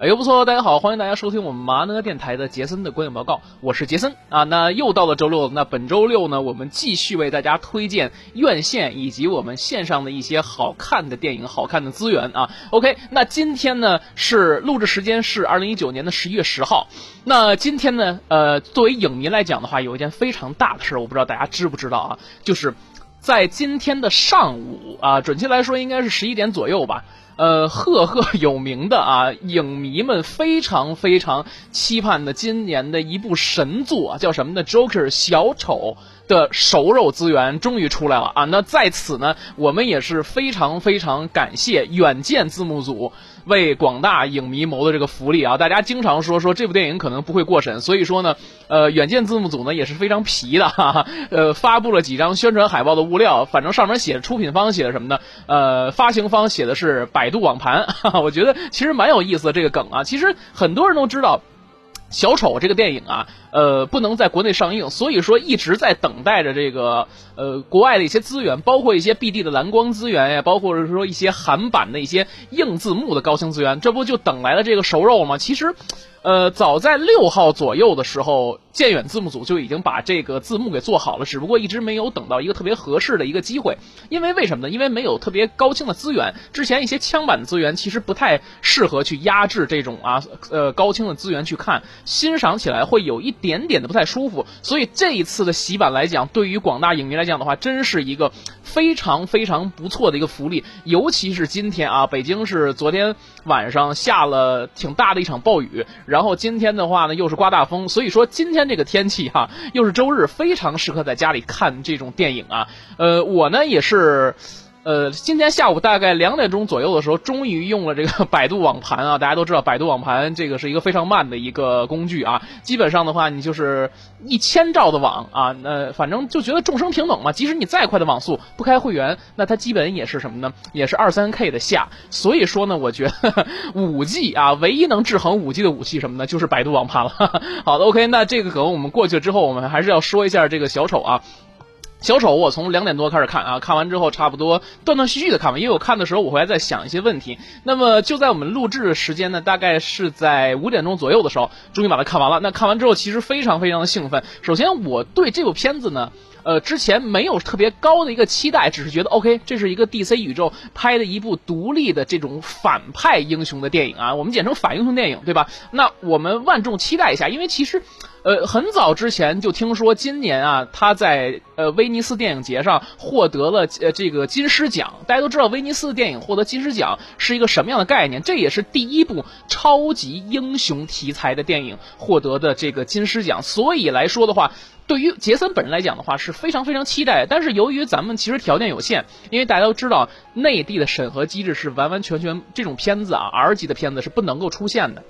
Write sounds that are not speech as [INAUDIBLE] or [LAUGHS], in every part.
哎呦不错，大家好，欢迎大家收听我们麻呢电台的杰森的观影报告，我是杰森啊。那又到了周六，那本周六呢，我们继续为大家推荐院线以及我们线上的一些好看的电影、好看的资源啊。OK，那今天呢是录制时间是二零一九年的十一月十号。那今天呢，呃，作为影迷来讲的话，有一件非常大的事儿，我不知道大家知不知道啊，就是在今天的上午啊，准确来说应该是十一点左右吧。呃，赫赫有名的啊，影迷们非常非常期盼的今年的一部神作啊，叫什么呢？Joker 小丑的熟肉资源终于出来了啊！那在此呢，我们也是非常非常感谢远见字幕组。为广大影迷谋的这个福利啊！大家经常说说这部电影可能不会过审，所以说呢，呃，远见字幕组呢也是非常皮的，[LAUGHS] 哈哈，呃，发布了几张宣传海报的物料，反正上面写出品方写的什么呢？呃，发行方写的是百度网盘，[LAUGHS] 哈哈，我觉得其实蛮有意思的这个梗啊，其实很多人都知道。小丑这个电影啊，呃，不能在国内上映，所以说一直在等待着这个呃国外的一些资源，包括一些 BD 的蓝光资源呀，包括是说一些韩版的一些硬字幕的高清资源，这不就等来了这个熟肉吗？其实。呃，早在六号左右的时候，建远字幕组就已经把这个字幕给做好了，只不过一直没有等到一个特别合适的一个机会。因为为什么呢？因为没有特别高清的资源，之前一些枪版的资源其实不太适合去压制这种啊呃高清的资源去看，欣赏起来会有一点点的不太舒服。所以这一次的洗版来讲，对于广大影迷来讲的话，真是一个非常非常不错的一个福利。尤其是今天啊，北京是昨天晚上下了挺大的一场暴雨。然后今天的话呢，又是刮大风，所以说今天这个天气哈，又是周日，非常适合在家里看这种电影啊。呃，我呢也是。呃，今天下午大概两点钟左右的时候，终于用了这个 [LAUGHS] 百度网盘啊。大家都知道，百度网盘这个是一个非常慢的一个工具啊。基本上的话，你就是一千兆的网啊，那反正就觉得众生平等嘛。即使你再快的网速，不开会员，那它基本也是什么呢？也是二三 K 的下。所以说呢，我觉得 [LAUGHS] 五 G 啊，唯一能制衡五 G 的武器什么呢？就是百度网盘了。[LAUGHS] 好的，OK，那这个梗我们过去了之后，我们还是要说一下这个小丑啊。小丑，我从两点多开始看啊，看完之后差不多断断续续的看完，因为我看的时候我还在想一些问题。那么就在我们录制的时间呢，大概是在五点钟左右的时候，终于把它看完了。那看完之后，其实非常非常的兴奋。首先，我对这部片子呢，呃，之前没有特别高的一个期待，只是觉得 OK，这是一个 DC 宇宙拍的一部独立的这种反派英雄的电影啊，我们简称反英雄电影，对吧？那我们万众期待一下，因为其实。呃，很早之前就听说今年啊，他在呃威尼斯电影节上获得了呃这个金狮奖。大家都知道威尼斯的电影获得金狮奖是一个什么样的概念？这也是第一部超级英雄题材的电影获得的这个金狮奖。所以来说的话，对于杰森本人来讲的话是非常非常期待。但是由于咱们其实条件有限，因为大家都知道内地的审核机制是完完全全这种片子啊 R 级的片子是不能够出现的。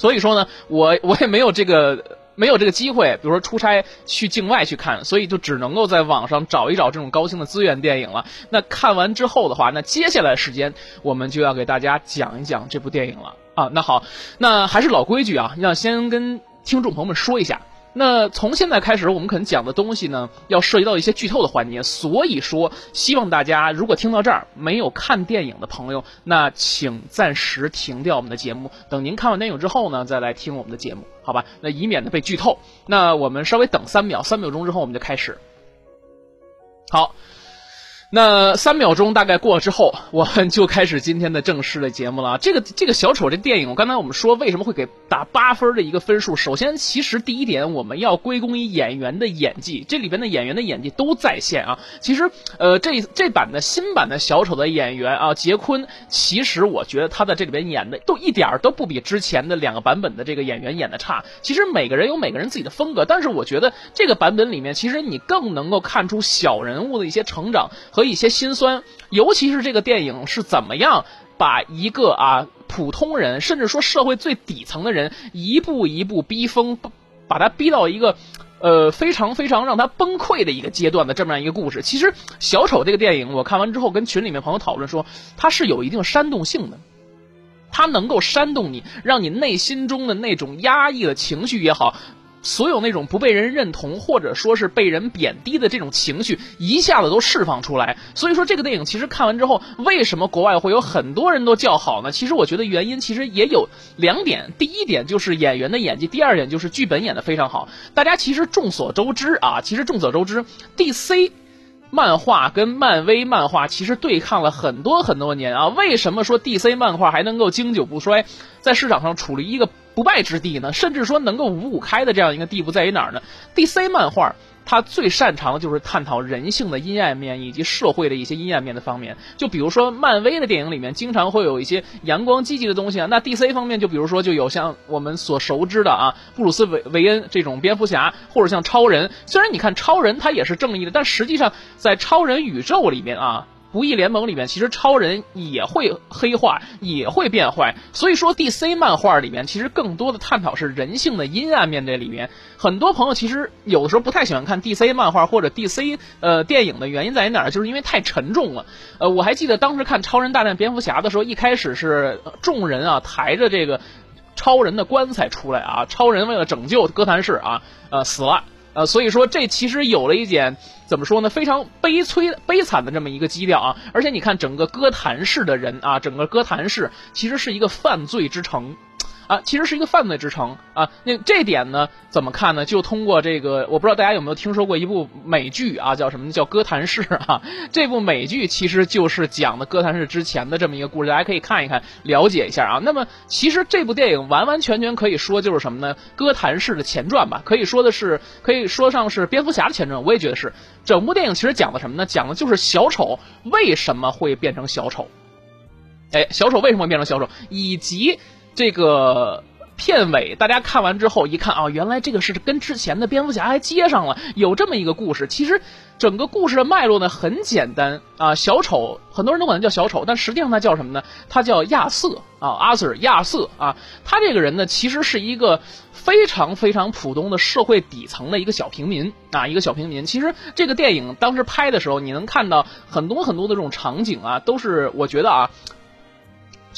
所以说呢，我 [LAUGHS] 我也没有这个。没有这个机会，比如说出差去境外去看，所以就只能够在网上找一找这种高清的资源电影了。那看完之后的话，那接下来时间我们就要给大家讲一讲这部电影了啊。那好，那还是老规矩啊，要先跟听众朋友们说一下。那从现在开始，我们可能讲的东西呢，要涉及到一些剧透的环节，所以说希望大家如果听到这儿没有看电影的朋友，那请暂时停掉我们的节目，等您看完电影之后呢，再来听我们的节目，好吧？那以免呢被剧透。那我们稍微等三秒，三秒钟之后我们就开始。好。那三秒钟大概过了之后，我们就开始今天的正式的节目了。这个这个小丑这电影，我刚才我们说为什么会给打八分的一个分数？首先，其实第一点我们要归功于演员的演技，这里边的演员的演技都在线啊。其实，呃，这这版的新版的小丑的演员啊，杰昆，其实我觉得他在这里边演的都一点都不比之前的两个版本的这个演员演的差。其实每个人有每个人自己的风格，但是我觉得这个版本里面，其实你更能够看出小人物的一些成长和。和一些心酸，尤其是这个电影是怎么样把一个啊普通人，甚至说社会最底层的人，一步一步逼疯，把他逼到一个呃非常非常让他崩溃的一个阶段的这么样一个故事。其实小丑这个电影，我看完之后跟群里面朋友讨论说，它是有一定煽动性的。它能够煽动你，让你内心中的那种压抑的情绪也好。所有那种不被人认同，或者说是被人贬低的这种情绪，一下子都释放出来。所以说，这个电影其实看完之后，为什么国外会有很多人都叫好呢？其实我觉得原因其实也有两点。第一点就是演员的演技，第二点就是剧本演得非常好。大家其实众所周知啊，其实众所周知，DC。漫画跟漫威漫画其实对抗了很多很多年啊，为什么说 DC 漫画还能够经久不衰，在市场上处于一个不败之地呢？甚至说能够五五开的这样一个地步在于哪儿呢？DC 漫画。它最擅长的就是探讨人性的阴暗面以及社会的一些阴暗面的方面。就比如说，漫威的电影里面经常会有一些阳光积极的东西啊。那 DC 方面，就比如说就有像我们所熟知的啊，布鲁斯韦韦恩这种蝙蝠侠，或者像超人。虽然你看超人他也是正义的，但实际上在超人宇宙里面啊。不义联盟里面，其实超人也会黑化，也会变坏。所以说，DC 漫画里面其实更多的探讨是人性的阴暗面。这里面很多朋友其实有的时候不太喜欢看 DC 漫画或者 DC 呃电影的原因在于哪儿？就是因为太沉重了。呃，我还记得当时看《超人大战蝙蝠侠》的时候，一开始是众人啊抬着这个超人的棺材出来啊，超人为了拯救哥谭市啊，呃死了。呃，所以说这其实有了一点怎么说呢？非常悲催、悲惨的这么一个基调啊！而且你看，整个哥谭市的人啊，整个哥谭市其实是一个犯罪之城。啊，其实是一个犯罪之城啊。那这点呢，怎么看呢？就通过这个，我不知道大家有没有听说过一部美剧啊，叫什么？叫《哥谭市》啊。这部美剧其实就是讲的哥谭市之前的这么一个故事，大家可以看一看，了解一下啊。那么，其实这部电影完完全全可以说就是什么呢？哥谭市的前传吧，可以说的是，可以说上是蝙蝠侠的前传。我也觉得是。整部电影其实讲的什么呢？讲的就是小丑为什么会变成小丑？哎，小丑为什么变成小丑？以及。这个片尾，大家看完之后一看啊，原来这个是跟之前的蝙蝠侠还接上了，有这么一个故事。其实整个故事的脉络呢很简单啊，小丑很多人都管他叫小丑，但实际上他叫什么呢？他叫亚瑟啊，阿 Sir 亚瑟啊。他这个人呢，其实是一个非常非常普通的社会底层的一个小平民啊，一个小平民。其实这个电影当时拍的时候，你能看到很多很多的这种场景啊，都是我觉得啊。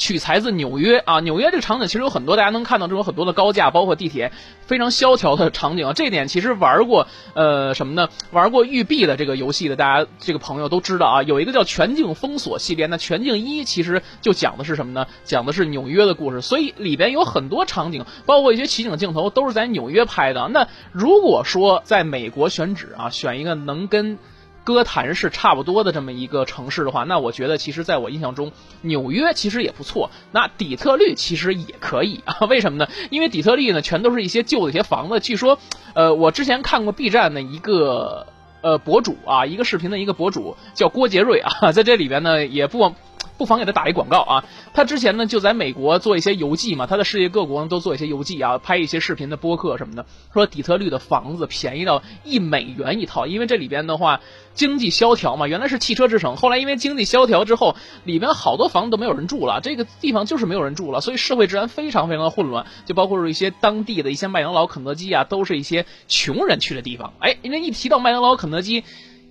取材自纽约啊，纽约这个场景其实有很多，大家能看到这种很多的高架，包括地铁非常萧条的场景啊。这点其实玩过呃什么呢？玩过育碧的这个游戏的，大家这个朋友都知道啊。有一个叫全境封锁系列，那全境一其实就讲的是什么呢？讲的是纽约的故事，所以里边有很多场景，包括一些取景镜头都是在纽约拍的。那如果说在美国选址啊，选一个能跟哥谭是差不多的这么一个城市的话，那我觉得其实在我印象中，纽约其实也不错。那底特律其实也可以啊？为什么呢？因为底特律呢，全都是一些旧的一些房子。据说，呃，我之前看过 B 站的一个呃博主啊，一个视频的一个博主叫郭杰瑞啊，在这里边呢也不。不妨给他打一广告啊！他之前呢就在美国做一些游记嘛，他在世界各国都做一些游记啊，拍一些视频的播客什么的。说底特律的房子便宜到一美元一套，因为这里边的话经济萧条嘛，原来是汽车之城，后来因为经济萧条之后，里边好多房子都没有人住了，这个地方就是没有人住了，所以社会治安非常非常的混乱，就包括一些当地的一些麦当劳、肯德基啊，都是一些穷人去的地方。哎，因为一提到麦当劳、肯德基。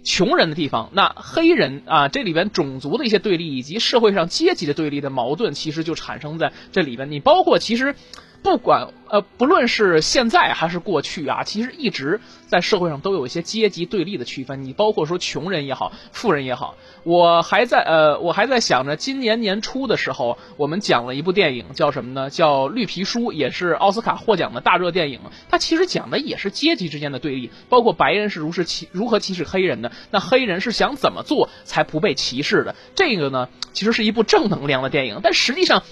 穷人的地方，那黑人啊，这里边种族的一些对立，以及社会上阶级的对立的矛盾，其实就产生在这里边。你包括其实。不管呃，不论是现在还是过去啊，其实一直在社会上都有一些阶级对立的区分。你包括说穷人也好，富人也好，我还在呃，我还在想着今年年初的时候，我们讲了一部电影，叫什么呢？叫《绿皮书》，也是奥斯卡获奖的大热电影。它其实讲的也是阶级之间的对立，包括白人是如是歧如何歧视黑人的，那黑人是想怎么做才不被歧视的？这个呢，其实是一部正能量的电影，但实际上。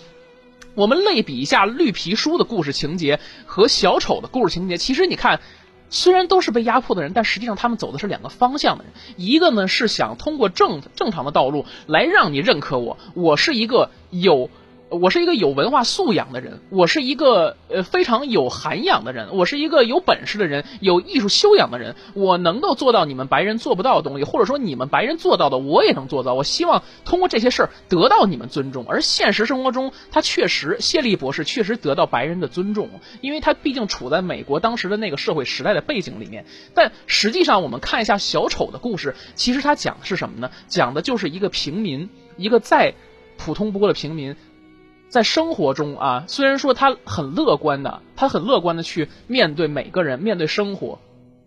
我们类比一下绿皮书的故事情节和小丑的故事情节，其实你看，虽然都是被压迫的人，但实际上他们走的是两个方向的人。一个呢是想通过正正常的道路来让你认可我，我是一个有。我是一个有文化素养的人，我是一个呃非常有涵养的人，我是一个有本事的人，有艺术修养的人，我能够做到你们白人做不到的东西，或者说你们白人做到的，我也能做到。我希望通过这些事儿得到你们尊重。而现实生活中，他确实，谢利博士确实得到白人的尊重，因为他毕竟处在美国当时的那个社会时代的背景里面。但实际上，我们看一下小丑的故事，其实他讲的是什么呢？讲的就是一个平民，一个再普通不过的平民。在生活中啊，虽然说他很乐观的，他很乐观的去面对每个人，面对生活。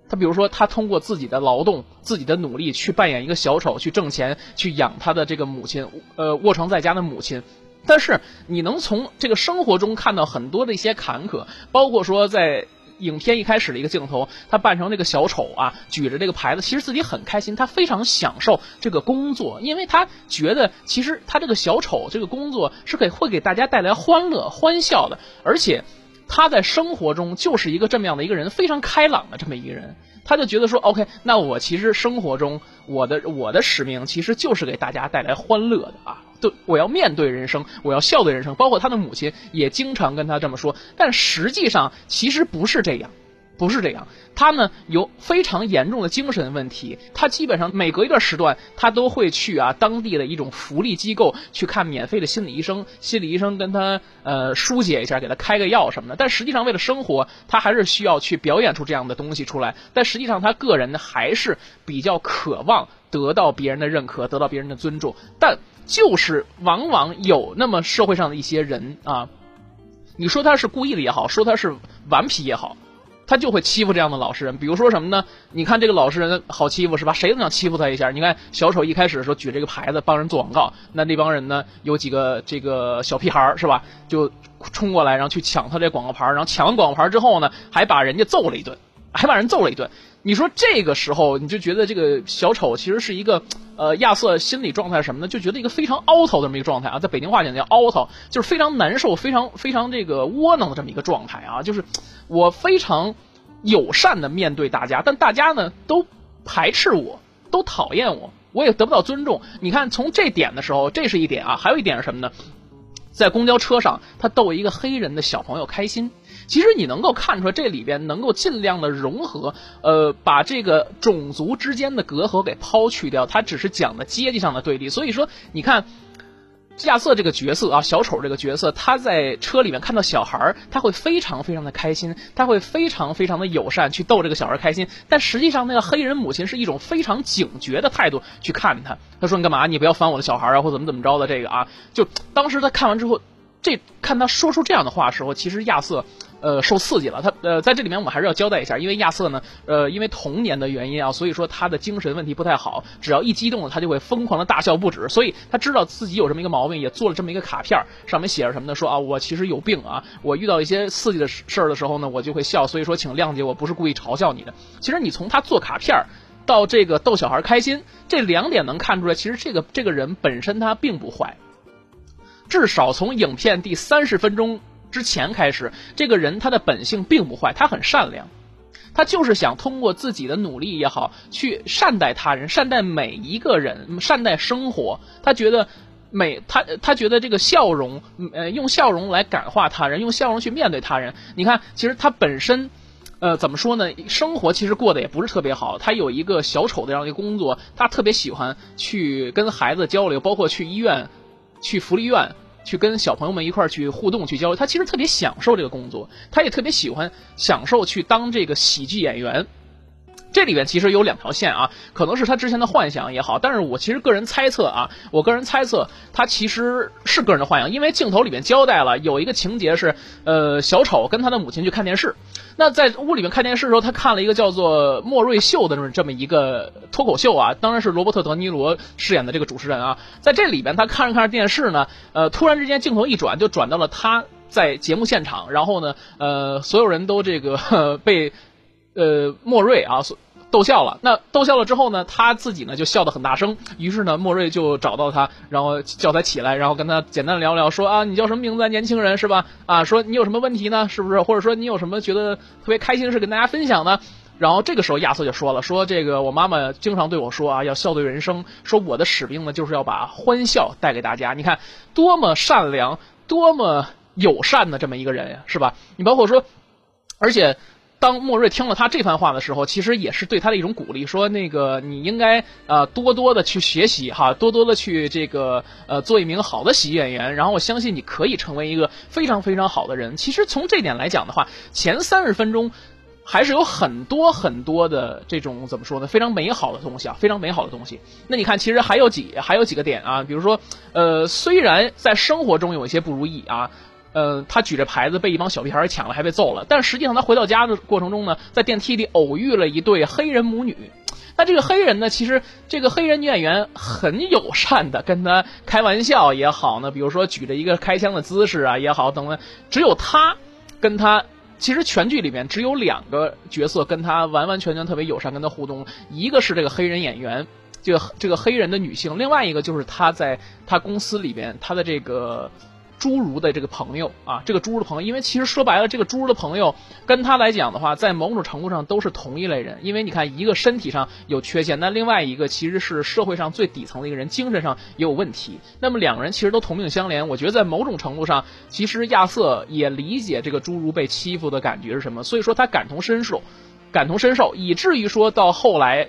他比如说，他通过自己的劳动、自己的努力去扮演一个小丑，去挣钱，去养他的这个母亲，呃，卧床在家的母亲。但是你能从这个生活中看到很多的一些坎坷，包括说在影片一开始的一个镜头，他扮成这个小丑啊，举着这个牌子，其实自己很开心，他非常享受这个工作，因为他觉得其实他这个小丑这个工作是给会给大家带来欢乐、欢笑的，而且。他在生活中就是一个这么样的一个人，非常开朗的这么一个人，他就觉得说，OK，那我其实生活中我的我的使命其实就是给大家带来欢乐的啊，对，我要面对人生，我要笑对人生，包括他的母亲也经常跟他这么说，但实际上其实不是这样。不是这样，他呢有非常严重的精神问题，他基本上每隔一段时段，他都会去啊当地的一种福利机构去看免费的心理医生，心理医生跟他呃疏解一下，给他开个药什么的。但实际上为了生活，他还是需要去表演出这样的东西出来。但实际上他个人呢还是比较渴望得到别人的认可，得到别人的尊重。但就是往往有那么社会上的一些人啊，你说他是故意的也好，说他是顽皮也好。他就会欺负这样的老实人，比如说什么呢？你看这个老实人好欺负是吧？谁都想欺负他一下。你看小丑一开始的时候举这个牌子帮人做广告，那那帮人呢有几个这个小屁孩是吧？就冲过来然后去抢他这广告牌，然后抢完广告牌之后呢，还把人家揍了一顿，还把人揍了一顿。你说这个时候你就觉得这个小丑其实是一个呃亚瑟心理状态是什么呢？就觉得一个非常凹头的这么一个状态啊，在北京话讲叫凹头，就是非常难受、非常非常这个窝囊的这么一个状态啊，就是。我非常友善的面对大家，但大家呢都排斥我，都讨厌我，我也得不到尊重。你看，从这点的时候，这是一点啊，还有一点是什么呢？在公交车上，他逗一个黑人的小朋友开心。其实你能够看出来，这里边能够尽量的融合，呃，把这个种族之间的隔阂给抛去掉。他只是讲的阶级上的对立。所以说，你看。亚瑟这个角色啊，小丑这个角色，他在车里面看到小孩儿，他会非常非常的开心，他会非常非常的友善去逗这个小孩开心。但实际上，那个黑人母亲是一种非常警觉的态度去看他。他说：“你干嘛？你不要烦我的小孩啊，或怎么怎么着的这个啊。”就当时他看完之后。这看他说出这样的话的时候，其实亚瑟，呃，受刺激了。他呃，在这里面我们还是要交代一下，因为亚瑟呢，呃，因为童年的原因啊，所以说他的精神问题不太好。只要一激动了，他就会疯狂的大笑不止。所以他知道自己有这么一个毛病，也做了这么一个卡片，上面写着什么呢？说啊，我其实有病啊，我遇到一些刺激的事儿的时候呢，我就会笑。所以说，请谅解，我不是故意嘲笑你的。其实你从他做卡片到这个逗小孩开心，这两点能看出来，其实这个这个人本身他并不坏。至少从影片第三十分钟之前开始，这个人他的本性并不坏，他很善良，他就是想通过自己的努力也好，去善待他人，善待每一个人，善待生活。他觉得每他他觉得这个笑容，呃，用笑容来感化他人，用笑容去面对他人。你看，其实他本身，呃，怎么说呢？生活其实过得也不是特别好。他有一个小丑的这样一个工作，他特别喜欢去跟孩子交流，包括去医院。去福利院，去跟小朋友们一块儿去互动、去交流，他其实特别享受这个工作，他也特别喜欢享受去当这个喜剧演员。这里面其实有两条线啊，可能是他之前的幻想也好，但是我其实个人猜测啊，我个人猜测他其实是个人的幻想，因为镜头里面交代了有一个情节是，呃，小丑跟他的母亲去看电视，那在屋里面看电视的时候，他看了一个叫做莫瑞秀的这么这么一个脱口秀啊，当然是罗伯特德尼罗饰演的这个主持人啊，在这里边他看着看着电视呢，呃，突然之间镜头一转，就转到了他在节目现场，然后呢，呃，所有人都这个 [LAUGHS] 被。呃，莫瑞啊所，逗笑了。那逗笑了之后呢，他自己呢就笑得很大声。于是呢，莫瑞就找到他，然后叫他起来，然后跟他简单聊聊，说啊，你叫什么名字？年轻人是吧？啊，说你有什么问题呢？是不是？或者说你有什么觉得特别开心的事跟大家分享呢？然后这个时候亚瑟就说了，说这个我妈妈经常对我说啊，要笑对人生，说我的使命呢就是要把欢笑带给大家。你看多么善良，多么友善的这么一个人呀，是吧？你包括说，而且。当莫瑞听了他这番话的时候，其实也是对他的一种鼓励，说那个你应该呃多多的去学习哈，多多的去这个呃做一名好的喜剧演员，然后我相信你可以成为一个非常非常好的人。其实从这点来讲的话，前三十分钟还是有很多很多的这种怎么说呢？非常美好的东西啊，非常美好的东西。那你看，其实还有几还有几个点啊，比如说，呃，虽然在生活中有一些不如意啊，呃，他举着牌子被一帮小屁孩抢了，还被揍了，但实际上他回到家的过程中呢，在电梯里偶遇了一对黑人母女。那这个黑人呢，其实这个黑人女演员很友善的跟他开玩笑也好呢，比如说举着一个开枪的姿势啊也好等等，只有他跟他。其实全剧里面只有两个角色跟他完完全全特别友善，跟他互动，一个是这个黑人演员，这个这个黑人的女性，另外一个就是他在他公司里边他的这个。侏儒的这个朋友啊，这个侏儒的朋友，因为其实说白了，这个侏儒的朋友跟他来讲的话，在某种程度上都是同一类人。因为你看，一个身体上有缺陷，那另外一个其实是社会上最底层的一个人，精神上也有问题。那么两个人其实都同命相连。我觉得在某种程度上，其实亚瑟也理解这个侏儒被欺负的感觉是什么，所以说他感同身受，感同身受，以至于说到后来。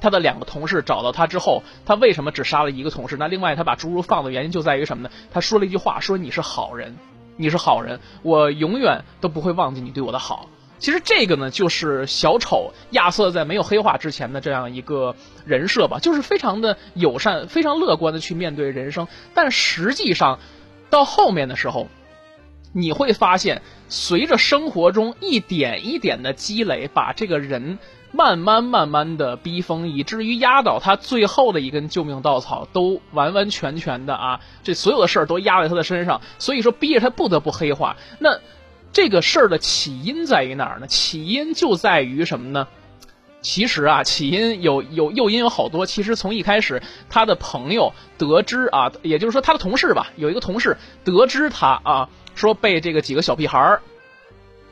他的两个同事找到他之后，他为什么只杀了一个同事？那另外他把侏儒放的原因就在于什么呢？他说了一句话，说你是好人，你是好人，我永远都不会忘记你对我的好。其实这个呢，就是小丑亚瑟在没有黑化之前的这样一个人设吧，就是非常的友善、非常乐观的去面对人生。但实际上，到后面的时候，你会发现，随着生活中一点一点的积累，把这个人。慢慢慢慢的逼疯，以至于压倒他最后的一根救命稻草，都完完全全的啊，这所有的事儿都压在他的身上，所以说逼着他不得不黑化。那这个事儿的起因在于哪儿呢？起因就在于什么呢？其实啊，起因有有诱因有好多。其实从一开始，他的朋友得知啊，也就是说他的同事吧，有一个同事得知他啊，说被这个几个小屁孩儿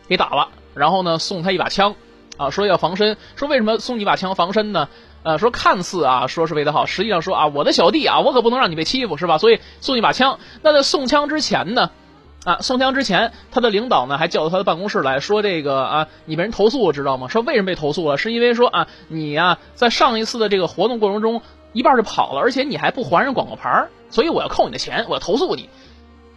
给打了，然后呢送他一把枪。啊，说要防身，说为什么送你把枪防身呢？呃，说看似啊，说是为他好，实际上说啊，我的小弟啊，我可不能让你被欺负，是吧？所以送一把枪。那在送枪之前呢，啊，送枪之前，他的领导呢还叫到他的办公室来说这个啊，你被人投诉，知道吗？说为什么被投诉了？是因为说啊，你呀在上一次的这个活动过程中一半就跑了，而且你还不还人广告牌，所以我要扣你的钱，我要投诉你。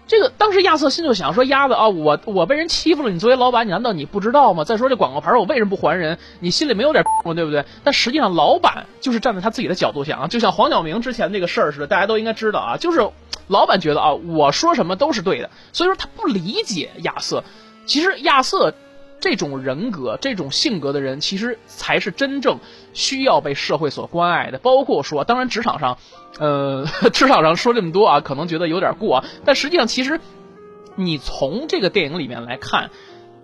这个当时亚瑟心就想说：“鸭子啊，我我被人欺负了，你作为老板，你难道你不知道吗？再说这广告牌，我为什么不还人？你心里没有点对不对？但实际上，老板就是站在他自己的角度想啊，就像黄晓明之前那个事儿似的，大家都应该知道啊，就是老板觉得啊，我说什么都是对的，所以说他不理解亚瑟。其实亚瑟。”这种人格、这种性格的人，其实才是真正需要被社会所关爱的。包括说，当然职场上，呃，职场上说这么多啊，可能觉得有点过啊。但实际上，其实你从这个电影里面来看，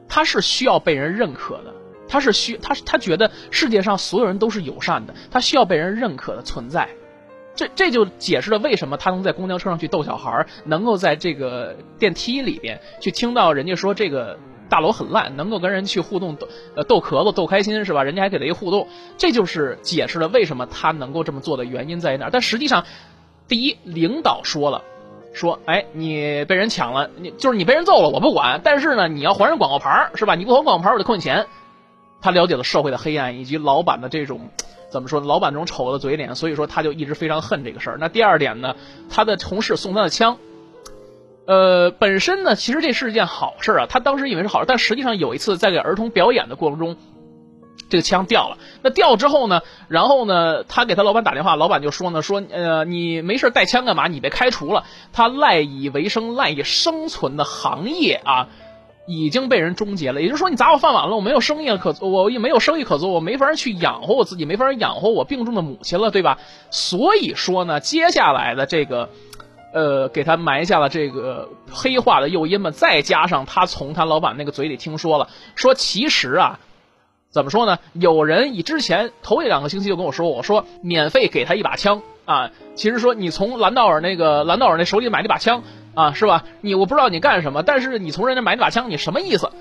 他是需要被人认可的。他是需他他觉得世界上所有人都是友善的，他需要被人认可的存在。这这就解释了为什么他能在公交车上去逗小孩，能够在这个电梯里边去听到人家说这个。大楼很烂，能够跟人去互动呃逗咳嗽逗开心是吧？人家还给他一互动，这就是解释了为什么他能够这么做的原因在哪儿。但实际上，第一，领导说了，说哎你被人抢了，你就是你被人揍了，我不管，但是呢你要还人广告牌是吧？你不还广告牌我就扣你钱。他了解了社会的黑暗以及老板的这种怎么说？老板这种丑恶的嘴脸，所以说他就一直非常恨这个事儿。那第二点呢，他的同事送他的枪。呃，本身呢，其实这是一件好事啊。他当时以为是好事，但实际上有一次在给儿童表演的过程中，这个枪掉了。那掉之后呢，然后呢，他给他老板打电话，老板就说呢，说呃，你没事带枪干嘛？你被开除了。他赖以为生、赖以生存的行业啊，已经被人终结了。也就是说，你砸我饭碗了，我没有生意可做，我也没有生意可做，我没法去养活我自己，没法养活我病重的母亲了，对吧？所以说呢，接下来的这个。呃，给他埋下了这个黑化的诱因嘛，再加上他从他老板那个嘴里听说了，说其实啊，怎么说呢？有人以之前头一两个星期就跟我说，我说免费给他一把枪啊，其实说你从兰道尔那个兰道尔那手里买那把枪啊，是吧？你我不知道你干什么，但是你从人家买那把枪，你什么意思？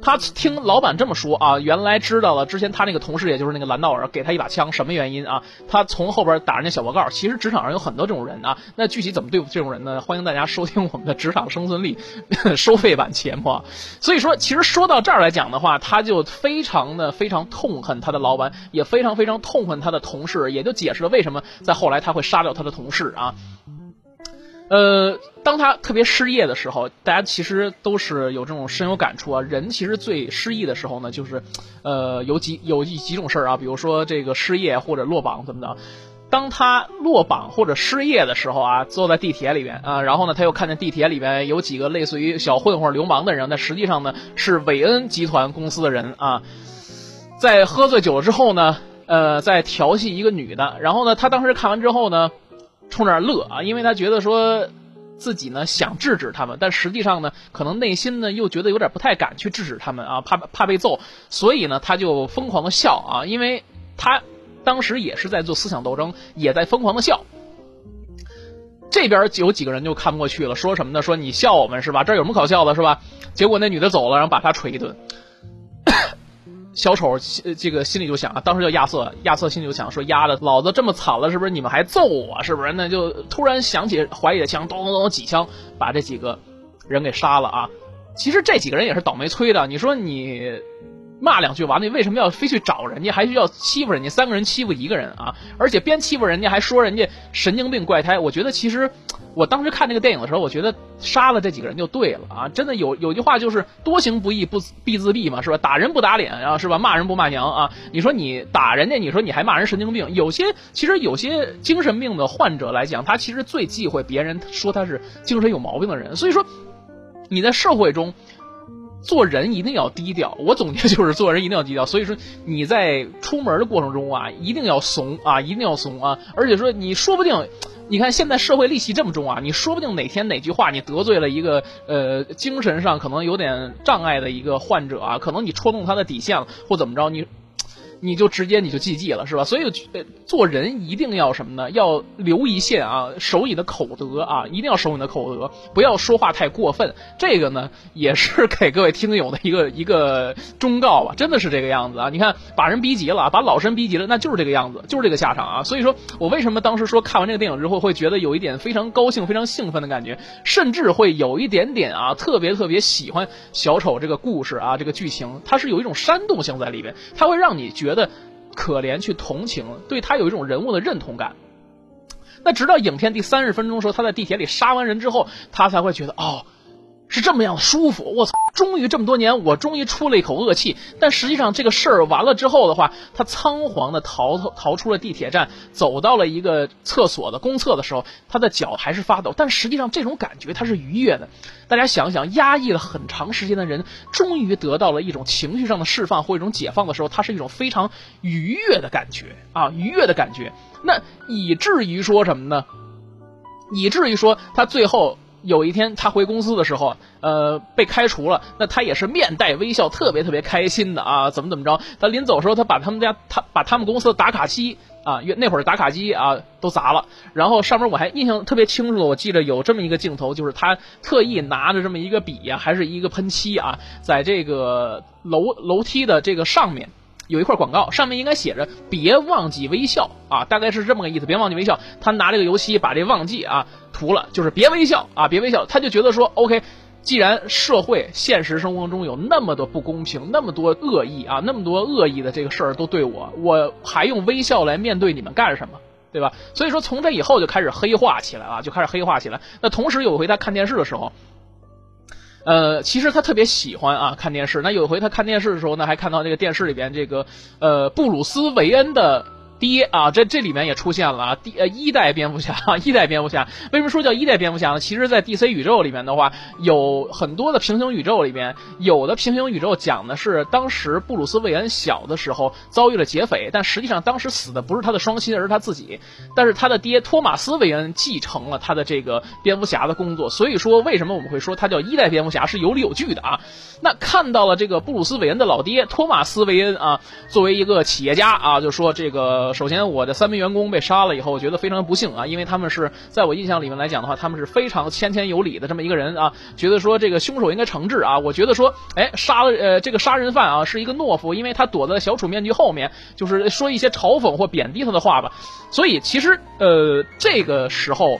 他听老板这么说啊，原来知道了。之前他那个同事，也就是那个兰道尔，给他一把枪，什么原因啊？他从后边打人家小报告。其实职场上有很多这种人啊。那具体怎么对付这种人呢？欢迎大家收听我们的职场生存力 [LAUGHS] 收费版节目。所以说，其实说到这儿来讲的话，他就非常的非常痛恨他的老板，也非常非常痛恨他的同事，也就解释了为什么在后来他会杀掉他的同事啊。呃，当他特别失业的时候，大家其实都是有这种深有感触啊。人其实最失意的时候呢，就是，呃，有几有几几种事儿啊，比如说这个失业或者落榜怎么的。当他落榜或者失业的时候啊，坐在地铁里边啊，然后呢，他又看见地铁里边有几个类似于小混混、流氓的人，那实际上呢是韦恩集团公司的人啊，在喝醉酒之后呢，呃，在调戏一个女的。然后呢，他当时看完之后呢。冲那儿乐啊，因为他觉得说自己呢想制止他们，但实际上呢，可能内心呢又觉得有点不太敢去制止他们啊，怕怕被揍，所以呢他就疯狂的笑啊，因为他当时也是在做思想斗争，也在疯狂的笑。这边有几个人就看不过去了，说什么呢？说你笑我们是吧？这有什么可笑的，是吧？结果那女的走了，然后把他捶一顿。小丑这个心里就想啊，当时叫亚瑟，亚瑟心里就想说：“丫的，老子这么惨了，是不是你们还揍我？是不是？”那就突然想起怀里的枪，咚咚咚几枪，把这几个人给杀了啊！其实这几个人也是倒霉催的，你说你。骂两句完了，你为什么要非去找人家，还需要欺负人家？三个人欺负一个人啊！而且边欺负人家还说人家神经病怪胎。我觉得其实我当时看这个电影的时候，我觉得杀了这几个人就对了啊！真的有有句话就是多行不义不必自毙嘛，是吧？打人不打脸，然后是吧？骂人不骂娘啊！你说你打人家，你说你还骂人神经病？有些其实有些精神病的患者来讲，他其实最忌讳别人说他是精神有毛病的人。所以说你在社会中。做人一定要低调，我总结就是做人一定要低调。所以说你在出门的过程中啊，一定要怂啊，一定要怂啊。而且说你说不定，你看现在社会戾气这么重啊，你说不定哪天哪句话你得罪了一个呃精神上可能有点障碍的一个患者啊，可能你戳中他的底线了或怎么着你。你就直接你就 GG 了是吧？所以做人一定要什么呢？要留一线啊，守你的口德啊，一定要守你的口德，不要说话太过分。这个呢，也是给各位听友的一个一个忠告吧，真的是这个样子啊！你看，把人逼急了，把老身逼急了，那就是这个样子，就是这个下场啊！所以说我为什么当时说看完这个电影之后会觉得有一点非常高兴、非常兴奋的感觉，甚至会有一点点啊，特别特别喜欢小丑这个故事啊，这个剧情，它是有一种煽动性在里边，它会让你觉。觉得可怜，去同情，对他有一种人物的认同感。那直到影片第三十分钟时候，他在地铁里杀完人之后，他才会觉得哦。是这么样的舒服，我操！终于这么多年，我终于出了一口恶气。但实际上这个事儿完了之后的话，他仓皇的逃逃出了地铁站，走到了一个厕所的公厕的时候，他的脚还是发抖。但实际上这种感觉他是愉悦的。大家想想，压抑了很长时间的人，终于得到了一种情绪上的释放或一种解放的时候，他是一种非常愉悦的感觉啊，愉悦的感觉。那以至于说什么呢？以至于说他最后。有一天他回公司的时候，呃，被开除了，那他也是面带微笑，特别特别开心的啊，怎么怎么着？他临走的时候，他把他们家他把他们公司的打卡机啊，那会儿打卡机啊都砸了，然后上面我还印象特别清楚，我记得有这么一个镜头，就是他特意拿着这么一个笔呀，还是一个喷漆啊，在这个楼楼梯的这个上面。有一块广告，上面应该写着“别忘记微笑”啊，大概是这么个意思。别忘记微笑。他拿这个油漆把这“忘记”啊涂了，就是别微笑啊，别微笑。他就觉得说，OK，既然社会现实生活中有那么多不公平，那么多恶意啊，那么多恶意的这个事儿都对我，我还用微笑来面对你们干什么？对吧？所以说从这以后就开始黑化起来了，就开始黑化起来。那同时有一回他看电视的时候。呃，其实他特别喜欢啊看电视。那有一回他看电视的时候呢，还看到这个电视里边这个呃布鲁斯韦恩的。爹啊，这这里面也出现了啊，第呃一代蝙蝠侠，[LAUGHS] 一代蝙蝠侠，为什么说叫一代蝙蝠侠呢？其实，在 DC 宇宙里面的话，有很多的平行宇宙里面，有的平行宇宙讲的是当时布鲁斯韦恩小的时候遭遇了劫匪，但实际上当时死的不是他的双亲，而是他自己。但是他的爹托马斯韦恩继承了他的这个蝙蝠侠的工作，所以说为什么我们会说他叫一代蝙蝠侠是有理有据的啊？那看到了这个布鲁斯韦恩的老爹托马斯韦恩啊，作为一个企业家啊，就说这个。首先，我的三名员工被杀了以后，我觉得非常不幸啊，因为他们是在我印象里面来讲的话，他们是非常谦谦有礼的这么一个人啊，觉得说这个凶手应该惩治啊。我觉得说，哎，杀了呃这个杀人犯啊是一个懦夫，因为他躲在小丑面具后面，就是说一些嘲讽或贬低他的话吧。所以其实呃这个时候，